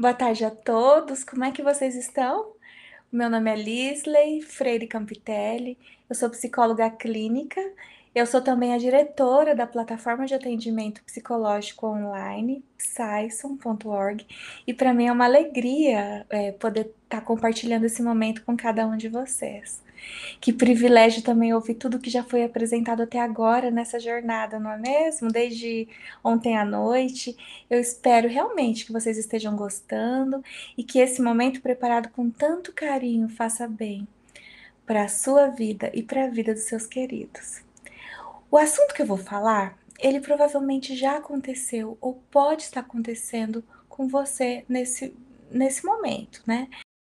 Boa tarde a todos, como é que vocês estão? Meu nome é Lisley Freire Campitelli, eu sou psicóloga clínica, eu sou também a diretora da plataforma de atendimento psicológico online, psyson.org, e para mim é uma alegria é, poder estar tá compartilhando esse momento com cada um de vocês. Que privilégio também ouvir tudo que já foi apresentado até agora nessa jornada, não é mesmo? Desde ontem à noite. Eu espero realmente que vocês estejam gostando e que esse momento preparado com tanto carinho faça bem para a sua vida e para a vida dos seus queridos. O assunto que eu vou falar, ele provavelmente já aconteceu ou pode estar acontecendo com você nesse, nesse momento, né?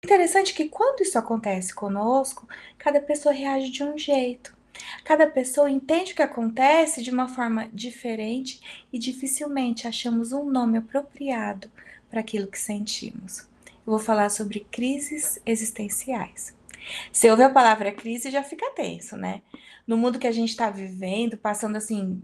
Interessante que quando isso acontece conosco, cada pessoa reage de um jeito. Cada pessoa entende o que acontece de uma forma diferente e dificilmente achamos um nome apropriado para aquilo que sentimos. Eu vou falar sobre crises existenciais. Você ouve a palavra crise já fica tenso, né? No mundo que a gente está vivendo, passando assim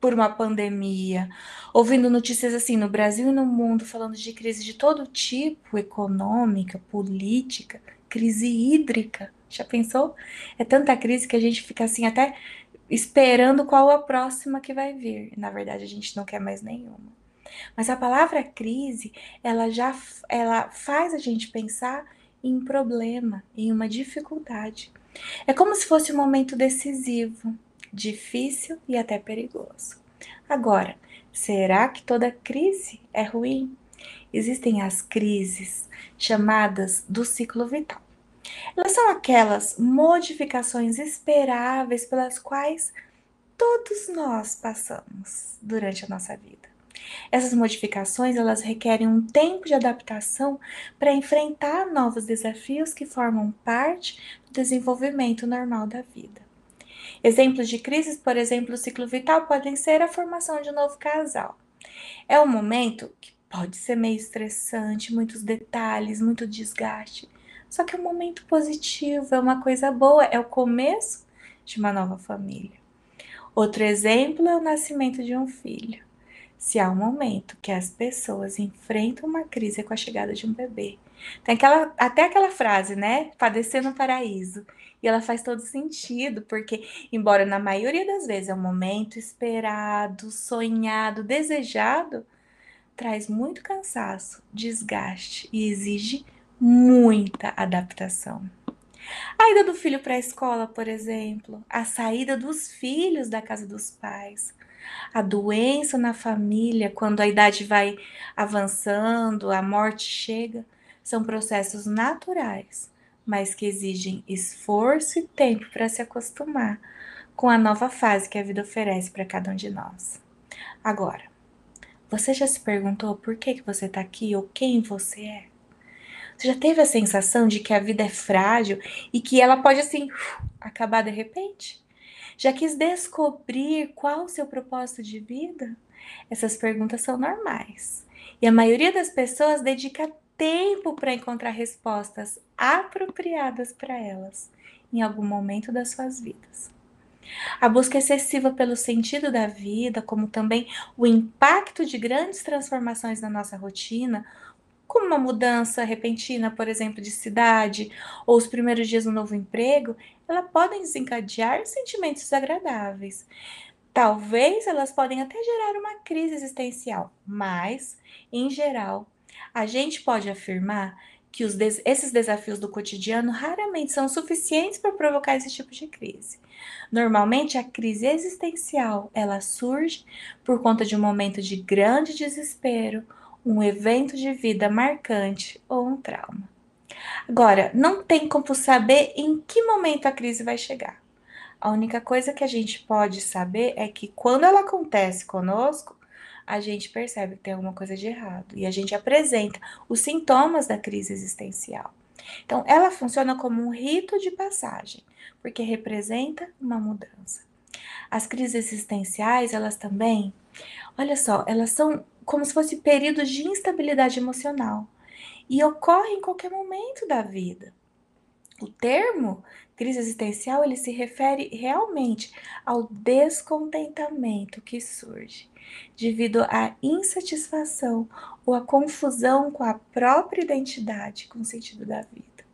por uma pandemia, ouvindo notícias assim no Brasil e no mundo falando de crise de todo tipo, econômica, política, crise hídrica. Já pensou? É tanta crise que a gente fica assim até esperando qual a próxima que vai vir. Na verdade, a gente não quer mais nenhuma. Mas a palavra crise, ela já ela faz a gente pensar em problema, em uma dificuldade. É como se fosse um momento decisivo, difícil e até perigoso. Agora, será que toda crise é ruim? Existem as crises chamadas do ciclo vital. Elas são aquelas modificações esperáveis pelas quais todos nós passamos durante a nossa vida. Essas modificações, elas requerem um tempo de adaptação para enfrentar novos desafios que formam parte do desenvolvimento normal da vida. Exemplos de crises, por exemplo, o ciclo vital podem ser a formação de um novo casal. É um momento que pode ser meio estressante, muitos detalhes, muito desgaste. Só que é um momento positivo, é uma coisa boa, é o começo de uma nova família. Outro exemplo é o nascimento de um filho. Se há um momento que as pessoas enfrentam uma crise com a chegada de um bebê, tem aquela, até aquela frase, né? Padecer no paraíso. E ela faz todo sentido, porque, embora na maioria das vezes é um momento esperado, sonhado, desejado, traz muito cansaço, desgaste e exige muita adaptação. A ida do filho para a escola, por exemplo, a saída dos filhos da casa dos pais, a doença na família, quando a idade vai avançando, a morte chega, são processos naturais mas que exigem esforço e tempo para se acostumar com a nova fase que a vida oferece para cada um de nós. Agora, você já se perguntou por que, que você está aqui ou quem você é? Você já teve a sensação de que a vida é frágil e que ela pode assim acabar de repente? Já quis descobrir qual o seu propósito de vida? Essas perguntas são normais. E a maioria das pessoas dedica tempo para encontrar respostas apropriadas para elas em algum momento das suas vidas. A busca excessiva pelo sentido da vida, como também o impacto de grandes transformações na nossa rotina, como uma mudança repentina, por exemplo, de cidade, ou os primeiros dias no novo emprego, ela podem desencadear sentimentos desagradáveis. Talvez elas podem até gerar uma crise existencial, mas, em geral, a gente pode afirmar que des esses desafios do cotidiano raramente são suficientes para provocar esse tipo de crise. Normalmente, a crise existencial ela surge por conta de um momento de grande desespero, um evento de vida marcante ou um trauma. Agora, não tem como saber em que momento a crise vai chegar. A única coisa que a gente pode saber é que quando ela acontece conosco, a gente percebe que tem alguma coisa de errado e a gente apresenta os sintomas da crise existencial. Então, ela funciona como um rito de passagem, porque representa uma mudança. As crises existenciais, elas também, olha só, elas são como se fossem períodos de instabilidade emocional e ocorrem em qualquer momento da vida. O termo Crise existencial ele se refere realmente ao descontentamento que surge devido à insatisfação ou à confusão com a própria identidade, com o sentido da vida.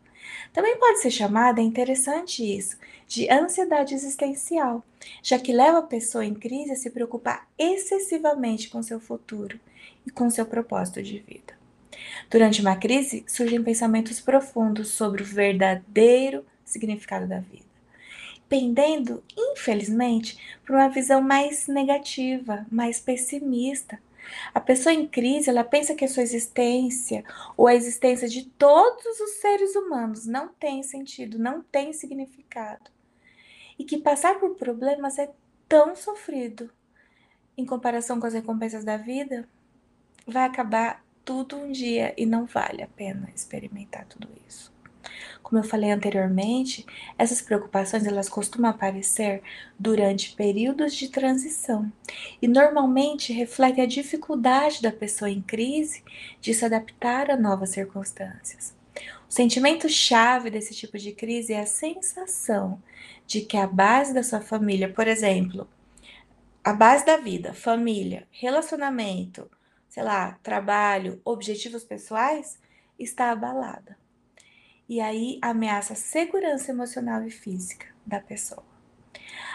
Também pode ser chamada, é interessante isso, de ansiedade existencial, já que leva a pessoa em crise a se preocupar excessivamente com seu futuro e com seu propósito de vida. Durante uma crise, surgem pensamentos profundos sobre o verdadeiro significado da vida, pendendo, infelizmente, por uma visão mais negativa, mais pessimista. A pessoa em crise, ela pensa que a sua existência ou a existência de todos os seres humanos não tem sentido, não tem significado. E que passar por problemas é tão sofrido em comparação com as recompensas da vida, vai acabar tudo um dia e não vale a pena experimentar tudo isso. Como eu falei anteriormente, essas preocupações elas costumam aparecer durante períodos de transição e normalmente refletem a dificuldade da pessoa em crise de se adaptar a novas circunstâncias. O sentimento chave desse tipo de crise é a sensação de que a base da sua família, por exemplo, a base da vida, família, relacionamento, sei lá, trabalho, objetivos pessoais, está abalada e aí ameaça a segurança emocional e física da pessoa.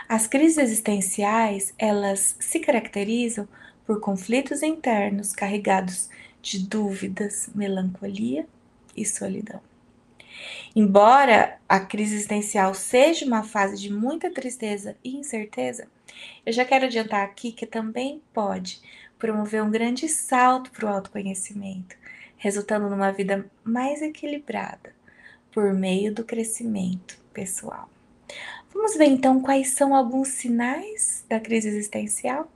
As crises existenciais, elas se caracterizam por conflitos internos carregados de dúvidas, melancolia e solidão. Embora a crise existencial seja uma fase de muita tristeza e incerteza, eu já quero adiantar aqui que também pode promover um grande salto para o autoconhecimento, resultando numa vida mais equilibrada, por meio do crescimento pessoal. Vamos ver então quais são alguns sinais da crise existencial?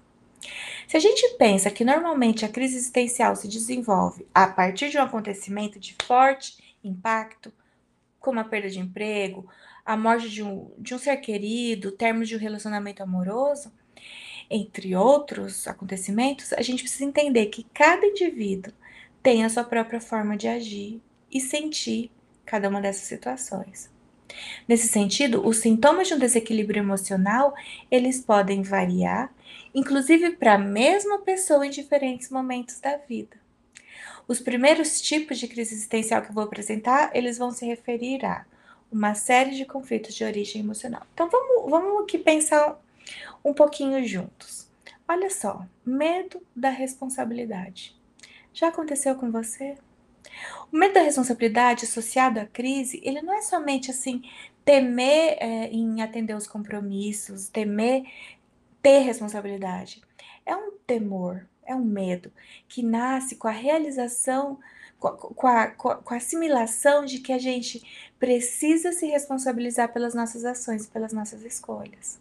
Se a gente pensa que normalmente a crise existencial se desenvolve a partir de um acontecimento de forte impacto, como a perda de emprego, a morte de um, de um ser querido, término de um relacionamento amoroso, entre outros acontecimentos, a gente precisa entender que cada indivíduo tem a sua própria forma de agir e sentir cada uma dessas situações. Nesse sentido, os sintomas de um desequilíbrio emocional, eles podem variar, inclusive para a mesma pessoa em diferentes momentos da vida. Os primeiros tipos de crise existencial que eu vou apresentar, eles vão se referir a uma série de conflitos de origem emocional. Então vamos, vamos aqui pensar um pouquinho juntos. Olha só, medo da responsabilidade. Já aconteceu com você? O medo da responsabilidade associado à crise, ele não é somente assim temer é, em atender os compromissos, temer ter responsabilidade. É um temor, é um medo que nasce com a realização, com a, com a, com a assimilação de que a gente precisa se responsabilizar pelas nossas ações, pelas nossas escolhas.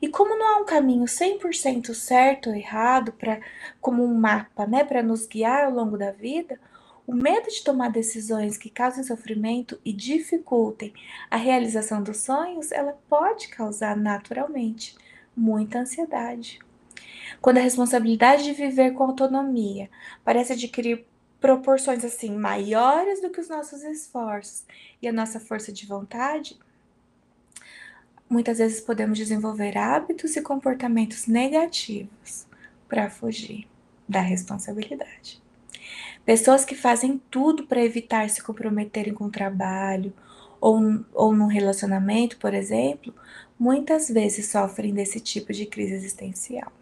E como não há um caminho 100% certo ou errado para como um mapa, né, para nos guiar ao longo da vida, o medo de tomar decisões que causem sofrimento e dificultem a realização dos sonhos, ela pode causar naturalmente muita ansiedade. Quando a responsabilidade de viver com autonomia parece adquirir proporções assim maiores do que os nossos esforços e a nossa força de vontade, muitas vezes podemos desenvolver hábitos e comportamentos negativos para fugir da responsabilidade. Pessoas que fazem tudo para evitar se comprometerem com o trabalho ou, ou num relacionamento, por exemplo, muitas vezes sofrem desse tipo de crise existencial.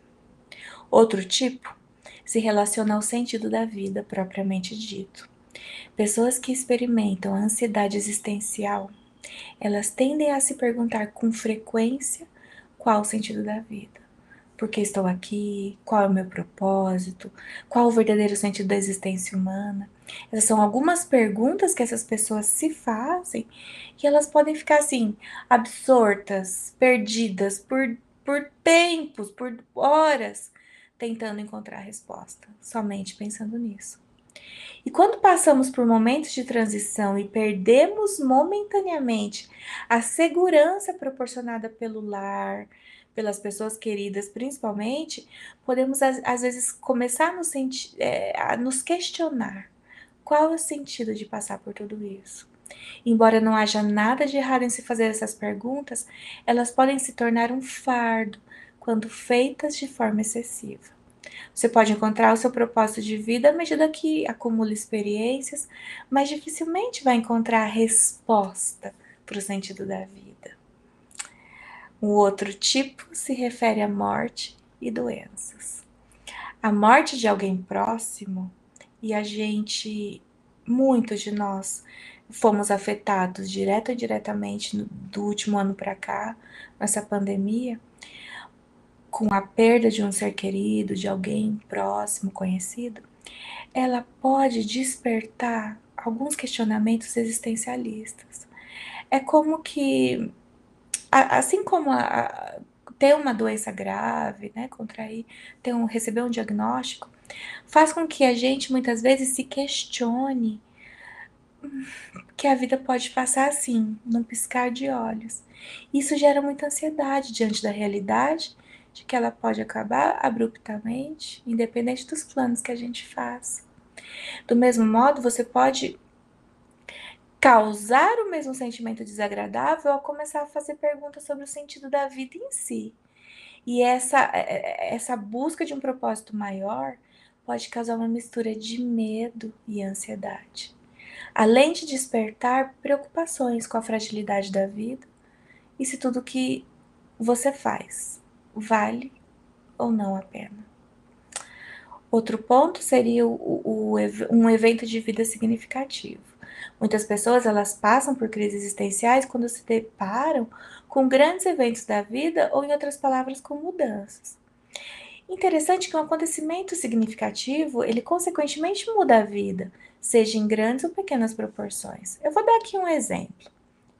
Outro tipo se relaciona ao sentido da vida propriamente dito. Pessoas que experimentam ansiedade existencial, elas tendem a se perguntar com frequência qual o sentido da vida por que estou aqui, qual é o meu propósito, qual o verdadeiro sentido da existência humana. Essas são algumas perguntas que essas pessoas se fazem e elas podem ficar assim, absortas, perdidas por, por tempos, por horas, tentando encontrar a resposta, somente pensando nisso. E quando passamos por momentos de transição e perdemos momentaneamente a segurança proporcionada pelo lar, pelas pessoas queridas, principalmente, podemos às vezes começar a nos, é, a nos questionar qual é o sentido de passar por tudo isso. Embora não haja nada de errado em se fazer essas perguntas, elas podem se tornar um fardo quando feitas de forma excessiva. Você pode encontrar o seu propósito de vida à medida que acumula experiências, mas dificilmente vai encontrar a resposta para o sentido da vida. O outro tipo se refere à morte e doenças. A morte de alguém próximo, e a gente, muitos de nós, fomos afetados direto ou indiretamente do último ano para cá, nessa pandemia, com a perda de um ser querido, de alguém próximo, conhecido, ela pode despertar alguns questionamentos existencialistas. É como que, assim como a, a, ter uma doença grave, né, contrair, ter um, receber um diagnóstico, faz com que a gente muitas vezes se questione que a vida pode passar assim, num piscar de olhos. Isso gera muita ansiedade diante da realidade de que ela pode acabar abruptamente, independente dos planos que a gente faz. Do mesmo modo, você pode causar o mesmo sentimento desagradável ao começar a fazer perguntas sobre o sentido da vida em si. E essa, é, é, essa busca de um propósito maior pode causar uma mistura de medo e ansiedade, além de despertar preocupações com a fragilidade da vida e se tudo que você faz vale ou não a pena. Outro ponto seria o, o, um evento de vida significativo. Muitas pessoas elas passam por crises existenciais quando se deparam com grandes eventos da vida ou, em outras palavras, com mudanças. Interessante que um acontecimento significativo ele consequentemente muda a vida, seja em grandes ou pequenas proporções. Eu vou dar aqui um exemplo: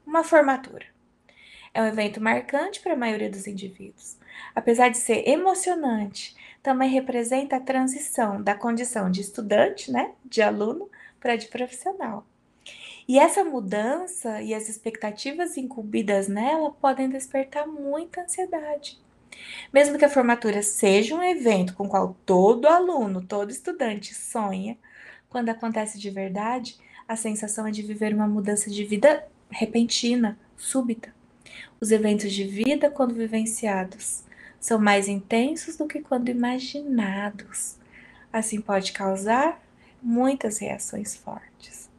uma formatura. É um evento marcante para a maioria dos indivíduos. Apesar de ser emocionante, também representa a transição da condição de estudante, né, de aluno, para de profissional. E essa mudança e as expectativas incumbidas nela podem despertar muita ansiedade. Mesmo que a formatura seja um evento com o qual todo aluno, todo estudante sonha, quando acontece de verdade, a sensação é de viver uma mudança de vida repentina, súbita. Os eventos de vida, quando vivenciados, são mais intensos do que quando imaginados. Assim, pode causar muitas reações fortes.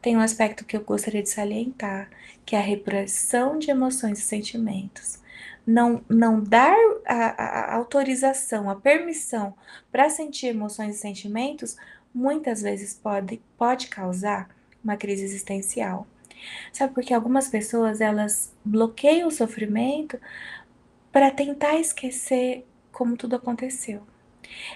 Tem um aspecto que eu gostaria de salientar, que é a repressão de emoções e sentimentos. Não, não dar a, a autorização, a permissão para sentir emoções e sentimentos, muitas vezes pode, pode causar uma crise existencial. Sabe porque algumas pessoas elas bloqueiam o sofrimento para tentar esquecer como tudo aconteceu.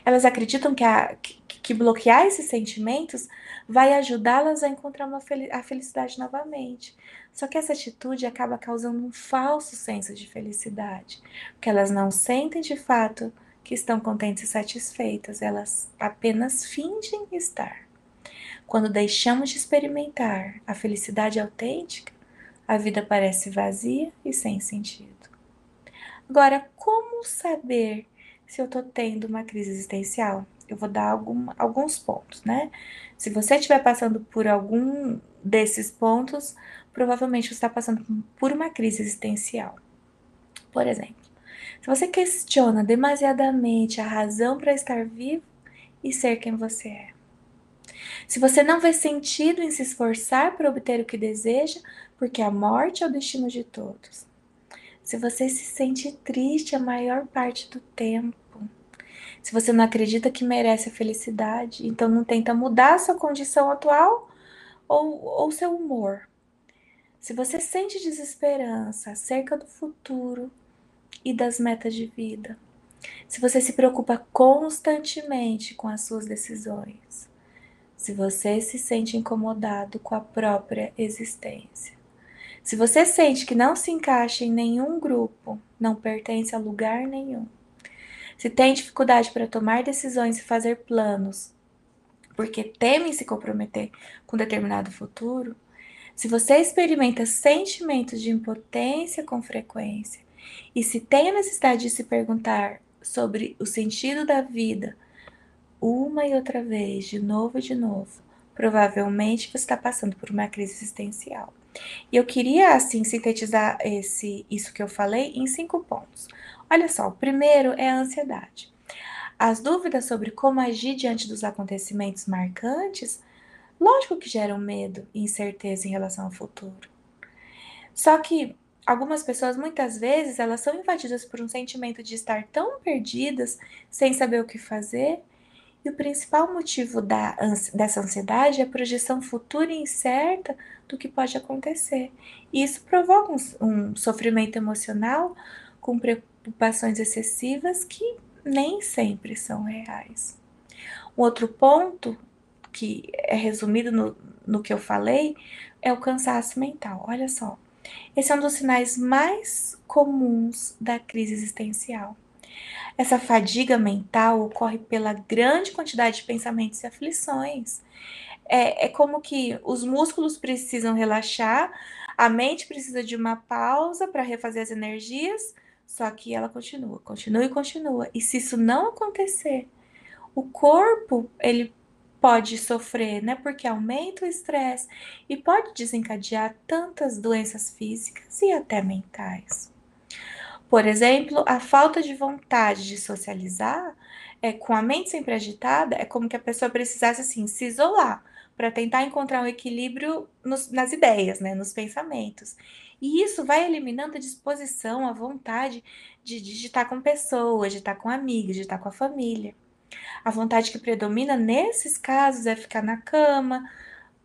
Elas acreditam que, a, que, que bloquear esses sentimentos vai ajudá-las a encontrar uma a felicidade novamente. Só que essa atitude acaba causando um falso senso de felicidade, porque elas não sentem de fato que estão contentes e satisfeitas, elas apenas fingem estar. Quando deixamos de experimentar a felicidade autêntica, a vida parece vazia e sem sentido. Agora, como saber se eu tô tendo uma crise existencial? Eu vou dar algum, alguns pontos, né? Se você estiver passando por algum desses pontos, provavelmente você está passando por uma crise existencial. Por exemplo, se você questiona demasiadamente a razão para estar vivo e ser quem você é. Se você não vê sentido em se esforçar para obter o que deseja, porque a morte é o destino de todos se você se sente triste a maior parte do tempo, se você não acredita que merece a felicidade, então não tenta mudar sua condição atual ou, ou seu humor. Se você sente desesperança acerca do futuro e das metas de vida, se você se preocupa constantemente com as suas decisões, se você se sente incomodado com a própria existência, se você sente que não se encaixa em nenhum grupo, não pertence a lugar nenhum. Se tem dificuldade para tomar decisões e fazer planos, porque teme se comprometer com determinado futuro, se você experimenta sentimentos de impotência com frequência e se tem a necessidade de se perguntar sobre o sentido da vida uma e outra vez, de novo e de novo, provavelmente você está passando por uma crise existencial. E eu queria, assim, sintetizar esse, isso que eu falei em cinco pontos. Olha só, o primeiro é a ansiedade. As dúvidas sobre como agir diante dos acontecimentos marcantes, lógico que geram medo e incerteza em relação ao futuro. Só que algumas pessoas, muitas vezes, elas são invadidas por um sentimento de estar tão perdidas, sem saber o que fazer, e o principal motivo da, dessa ansiedade é a projeção futura incerta do que pode acontecer. E isso provoca um, um sofrimento emocional com preocupações excessivas que nem sempre são reais. Um outro ponto, que é resumido no, no que eu falei, é o cansaço mental. Olha só, esse é um dos sinais mais comuns da crise existencial. Essa fadiga mental ocorre pela grande quantidade de pensamentos e aflições. É, é como que os músculos precisam relaxar, a mente precisa de uma pausa para refazer as energias, só que ela continua, continua e continua. E se isso não acontecer, o corpo ele pode sofrer, né? Porque aumenta o estresse e pode desencadear tantas doenças físicas e até mentais. Por exemplo, a falta de vontade de socializar, é, com a mente sempre agitada, é como que a pessoa precisasse assim se isolar para tentar encontrar um equilíbrio nos, nas ideias, né, nos pensamentos. E isso vai eliminando a disposição, a vontade de, de, estar com pessoas, de estar com amigos, de estar com a família. A vontade que predomina nesses casos é ficar na cama,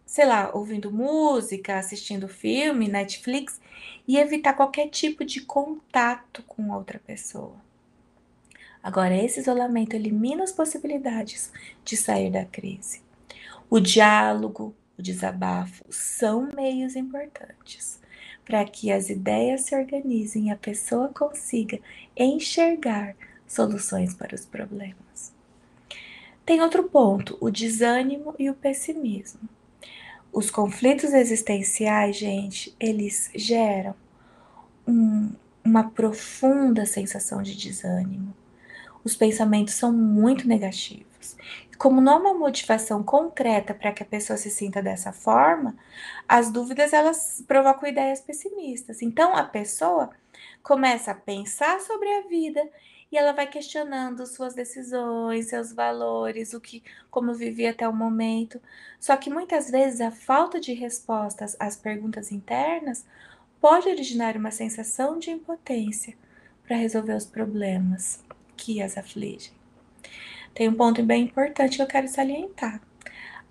sei lá, ouvindo música, assistindo filme, Netflix e evitar qualquer tipo de contato com outra pessoa. Agora, esse isolamento elimina as possibilidades de sair da crise. O diálogo, o desabafo são meios importantes para que as ideias se organizem e a pessoa consiga enxergar soluções para os problemas. Tem outro ponto, o desânimo e o pessimismo. Os conflitos existenciais, gente, eles geram um, uma profunda sensação de desânimo. Os pensamentos são muito negativos. Como não há uma motivação concreta para que a pessoa se sinta dessa forma, as dúvidas elas provocam ideias pessimistas. Então a pessoa começa a pensar sobre a vida e ela vai questionando suas decisões, seus valores, o que como vivia até o momento. Só que muitas vezes a falta de respostas às perguntas internas pode originar uma sensação de impotência para resolver os problemas que as afligem. Tem um ponto bem importante que eu quero salientar: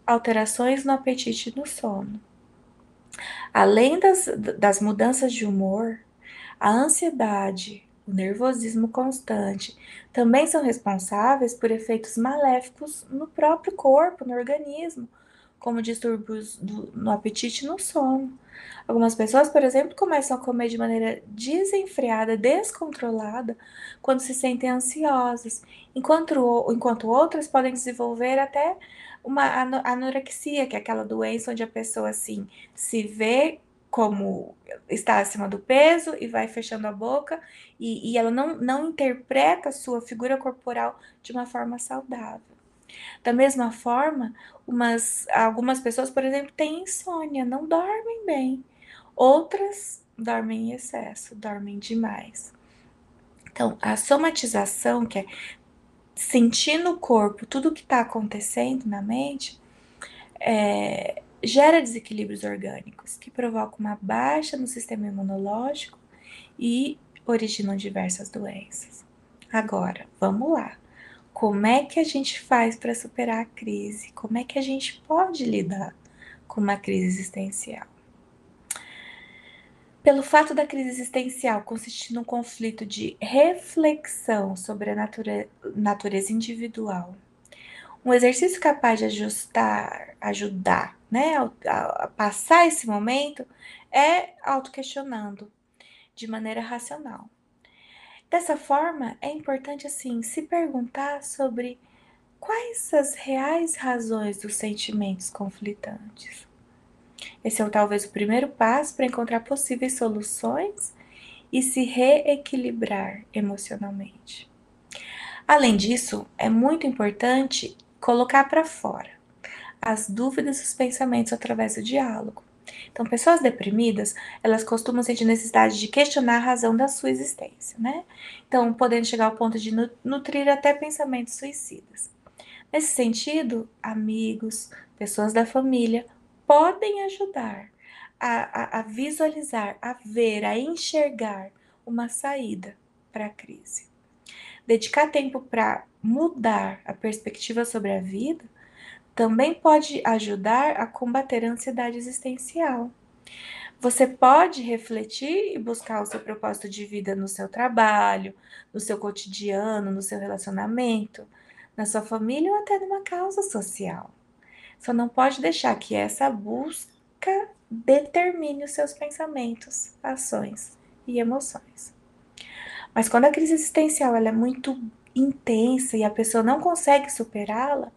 alterações no apetite e no sono. Além das, das mudanças de humor, a ansiedade, o nervosismo constante, também são responsáveis por efeitos maléficos no próprio corpo, no organismo, como distúrbios do, no apetite e no sono. Algumas pessoas, por exemplo, começam a comer de maneira desenfreada, descontrolada, quando se sentem ansiosas, enquanto, enquanto outras podem desenvolver até uma anorexia, que é aquela doença onde a pessoa assim se vê como está acima do peso e vai fechando a boca e, e ela não, não interpreta a sua figura corporal de uma forma saudável. Da mesma forma, umas, algumas pessoas, por exemplo, têm insônia, não dormem bem. Outras dormem em excesso, dormem demais. Então, a somatização, que é sentir no corpo tudo o que está acontecendo na mente, é, gera desequilíbrios orgânicos que provocam uma baixa no sistema imunológico e originam diversas doenças. Agora, vamos lá. Como é que a gente faz para superar a crise? Como é que a gente pode lidar com uma crise existencial? Pelo fato da crise existencial consistir num conflito de reflexão sobre a nature natureza individual, um exercício capaz de ajustar, ajudar né, a, a passar esse momento é autoquestionando de maneira racional. Dessa forma, é importante assim se perguntar sobre quais as reais razões dos sentimentos conflitantes. Esse é talvez o primeiro passo para encontrar possíveis soluções e se reequilibrar emocionalmente. Além disso, é muito importante colocar para fora as dúvidas e os pensamentos através do diálogo. Então, pessoas deprimidas, elas costumam sentir necessidade de questionar a razão da sua existência, né? Então, podendo chegar ao ponto de nutrir até pensamentos suicidas. Nesse sentido, amigos, pessoas da família podem ajudar a, a, a visualizar, a ver, a enxergar uma saída para a crise. Dedicar tempo para mudar a perspectiva sobre a vida também pode ajudar a combater a ansiedade existencial. Você pode refletir e buscar o seu propósito de vida no seu trabalho, no seu cotidiano, no seu relacionamento, na sua família ou até numa causa social. Só não pode deixar que essa busca determine os seus pensamentos, ações e emoções. Mas quando a crise existencial é muito intensa e a pessoa não consegue superá-la,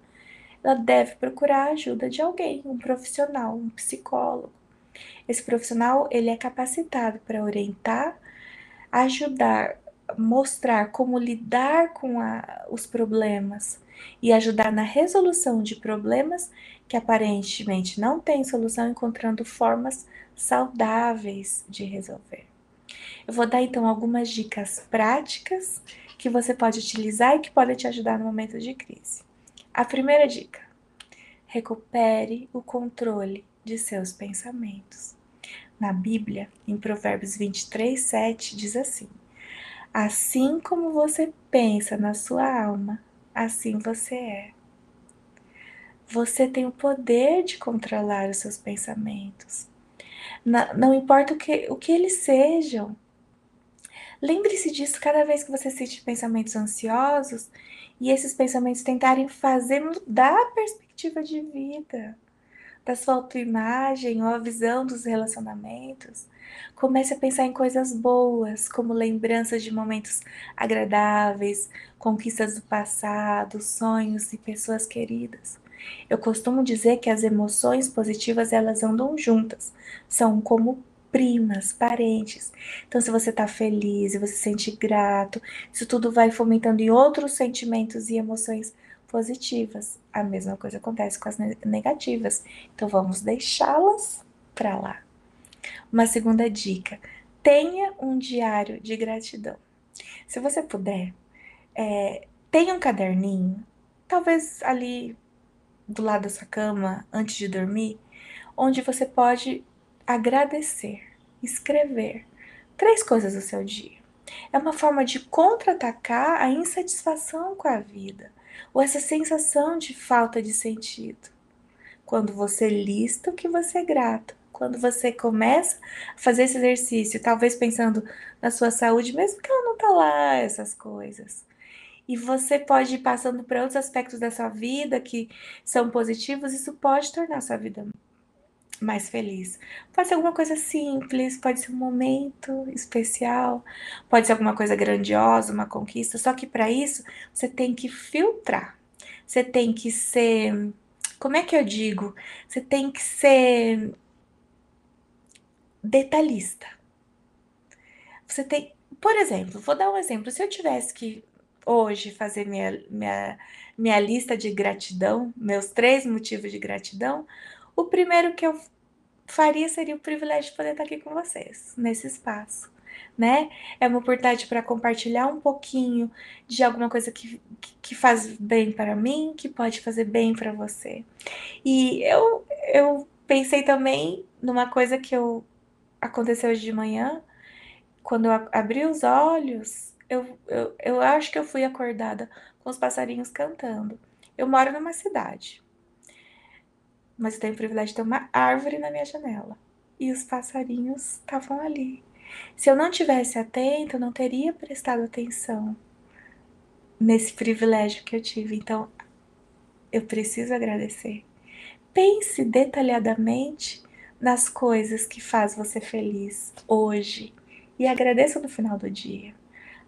ela deve procurar a ajuda de alguém, um profissional, um psicólogo. Esse profissional ele é capacitado para orientar, ajudar, mostrar como lidar com a, os problemas e ajudar na resolução de problemas que aparentemente não têm solução, encontrando formas saudáveis de resolver. Eu vou dar então algumas dicas práticas que você pode utilizar e que podem te ajudar no momento de crise. A primeira dica: recupere o controle de seus pensamentos. Na Bíblia, em Provérbios 23, 7, diz assim: Assim como você pensa na sua alma, assim você é. Você tem o poder de controlar os seus pensamentos. Não, não importa o que, o que eles sejam. Lembre-se disso cada vez que você sente pensamentos ansiosos e esses pensamentos tentarem fazer mudar a perspectiva de vida, da sua autoimagem ou a visão dos relacionamentos. Comece a pensar em coisas boas, como lembranças de momentos agradáveis, conquistas do passado, sonhos e pessoas queridas. Eu costumo dizer que as emoções positivas elas andam juntas, são como primas, parentes. Então, se você está feliz e você se sente grato, isso tudo vai fomentando em outros sentimentos e emoções positivas. A mesma coisa acontece com as negativas. Então, vamos deixá-las para lá. Uma segunda dica: tenha um diário de gratidão. Se você puder, é, tenha um caderninho, talvez ali do lado da sua cama, antes de dormir, onde você pode agradecer, escrever três coisas do seu dia. É uma forma de contra-atacar a insatisfação com a vida ou essa sensação de falta de sentido. Quando você lista o que você é grato, quando você começa a fazer esse exercício, talvez pensando na sua saúde, mesmo que ela não tá lá, essas coisas. E você pode ir passando para outros aspectos da sua vida que são positivos, isso pode tornar a sua vida mais feliz. Pode ser alguma coisa simples, pode ser um momento especial, pode ser alguma coisa grandiosa, uma conquista. Só que para isso você tem que filtrar. Você tem que ser. Como é que eu digo? Você tem que ser detalhista. Você tem. Por exemplo, vou dar um exemplo. Se eu tivesse que hoje fazer minha, minha, minha lista de gratidão, meus três motivos de gratidão, o primeiro que eu faria seria o privilégio de poder estar aqui com vocês, nesse espaço, né? É uma oportunidade para compartilhar um pouquinho de alguma coisa que, que faz bem para mim, que pode fazer bem para você. E eu, eu pensei também numa coisa que eu aconteceu hoje de manhã, quando eu abri os olhos, eu, eu, eu acho que eu fui acordada com os passarinhos cantando. Eu moro numa cidade mas eu tenho o privilégio de ter uma árvore na minha janela. E os passarinhos estavam ali. Se eu não tivesse atento, eu não teria prestado atenção nesse privilégio que eu tive. Então, eu preciso agradecer. Pense detalhadamente nas coisas que faz você feliz hoje e agradeça no final do dia.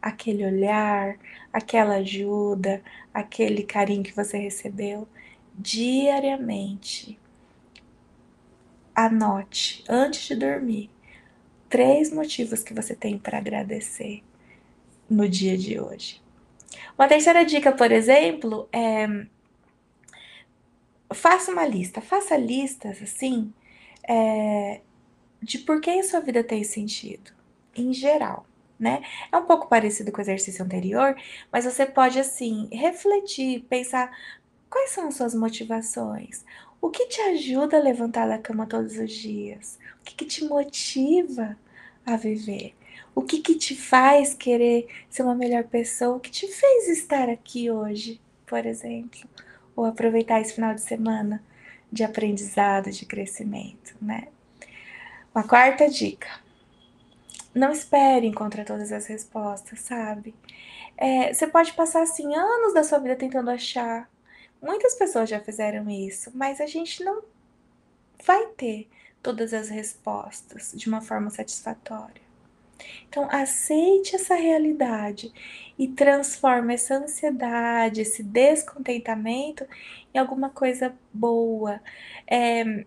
Aquele olhar, aquela ajuda, aquele carinho que você recebeu diariamente anote antes de dormir três motivos que você tem para agradecer no dia de hoje. Uma terceira dica, por exemplo, é faça uma lista, faça listas assim é, de por que a sua vida tem sentido, em geral, né? É um pouco parecido com o exercício anterior, mas você pode assim refletir, pensar quais são as suas motivações, o que te ajuda a levantar da cama todos os dias, o que, que te motiva a viver. O que, que te faz querer ser uma melhor pessoa? O que te fez estar aqui hoje, por exemplo? Ou aproveitar esse final de semana de aprendizado, de crescimento, né? Uma quarta dica. Não espere encontrar todas as respostas, sabe? É, você pode passar assim anos da sua vida tentando achar. Muitas pessoas já fizeram isso, mas a gente não vai ter todas as respostas de uma forma satisfatória. Então, aceite essa realidade e transforme essa ansiedade, esse descontentamento em alguma coisa boa. É,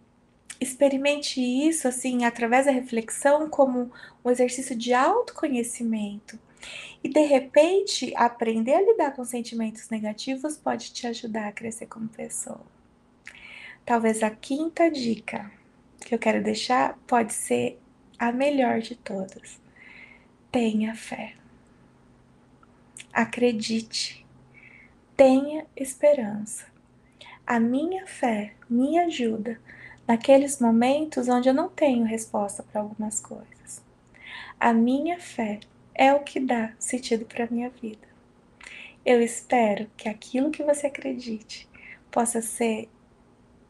experimente isso, assim, através da reflexão, como um exercício de autoconhecimento. E de repente, aprender a lidar com sentimentos negativos pode te ajudar a crescer como pessoa. Talvez a quinta dica que eu quero deixar pode ser a melhor de todas tenha fé. Acredite. Tenha esperança. A minha fé me ajuda naqueles momentos onde eu não tenho resposta para algumas coisas. A minha fé é o que dá sentido para a minha vida. Eu espero que aquilo que você acredite possa ser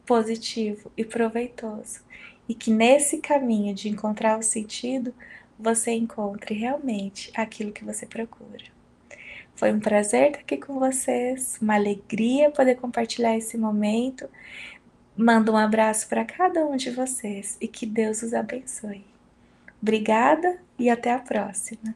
positivo e proveitoso e que nesse caminho de encontrar o sentido você encontre realmente aquilo que você procura. Foi um prazer estar aqui com vocês, uma alegria poder compartilhar esse momento. Mando um abraço para cada um de vocês e que Deus os abençoe. Obrigada e até a próxima.